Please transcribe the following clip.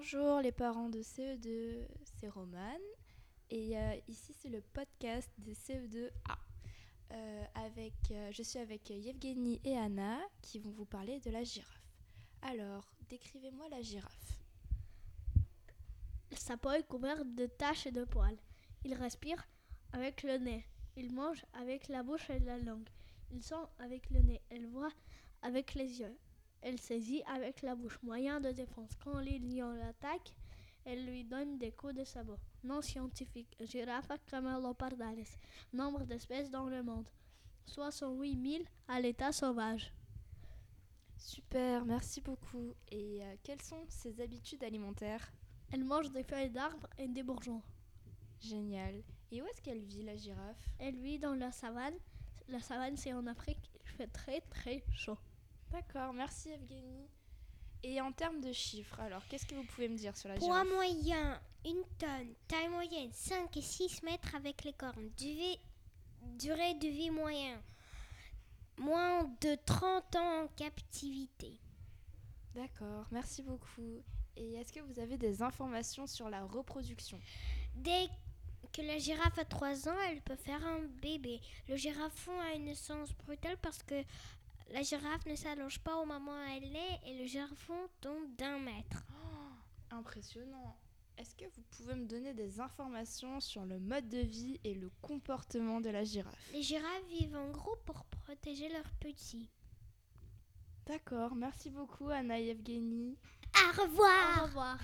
Bonjour les parents de CE2, c'est Romane et euh, ici c'est le podcast de CE2A. Euh, avec, euh, je suis avec Yevgeny et Anna qui vont vous parler de la girafe. Alors, décrivez-moi la girafe. Sa peau est couverte de taches et de poils. Il respire avec le nez. Il mange avec la bouche et la langue. Il sent avec le nez. Elle voit avec les yeux. Elle saisit avec la bouche. Moyen de défense. Quand les lions l'attaquent, elle lui donne des coups de sabot. Nom scientifique. Giraffa camelopardalis. Nombre d'espèces dans le monde. 68 000 à l'état sauvage. Super, merci beaucoup. Et euh, quelles sont ses habitudes alimentaires? Elle mange des feuilles d'arbres et des bourgeons. Génial. Et où est-ce qu'elle vit la girafe? Elle vit dans la savane. La savane, c'est en Afrique. Il fait très très chaud. D'accord, merci Evgeny. Et en termes de chiffres, alors qu'est-ce que vous pouvez me dire sur la Poids girafe moyen, une tonne. Taille moyenne, 5 et 6 mètres avec les cornes. Durée, durée de vie moyen, moins de 30 ans en captivité. D'accord, merci beaucoup. Et est-ce que vous avez des informations sur la reproduction? Dès que la girafe a 3 ans, elle peut faire un bébé. Le girafon a une naissance brutale parce que la girafe ne s'allonge pas au moment où elle naît et le girafon tombe d'un mètre. Impressionnant. Est-ce que vous pouvez me donner des informations sur le mode de vie et le comportement de la girafe? Les girafes vivent en groupe pour protéger leurs petits. D'accord, merci beaucoup Anna et Evgeny. Au revoir Au revoir.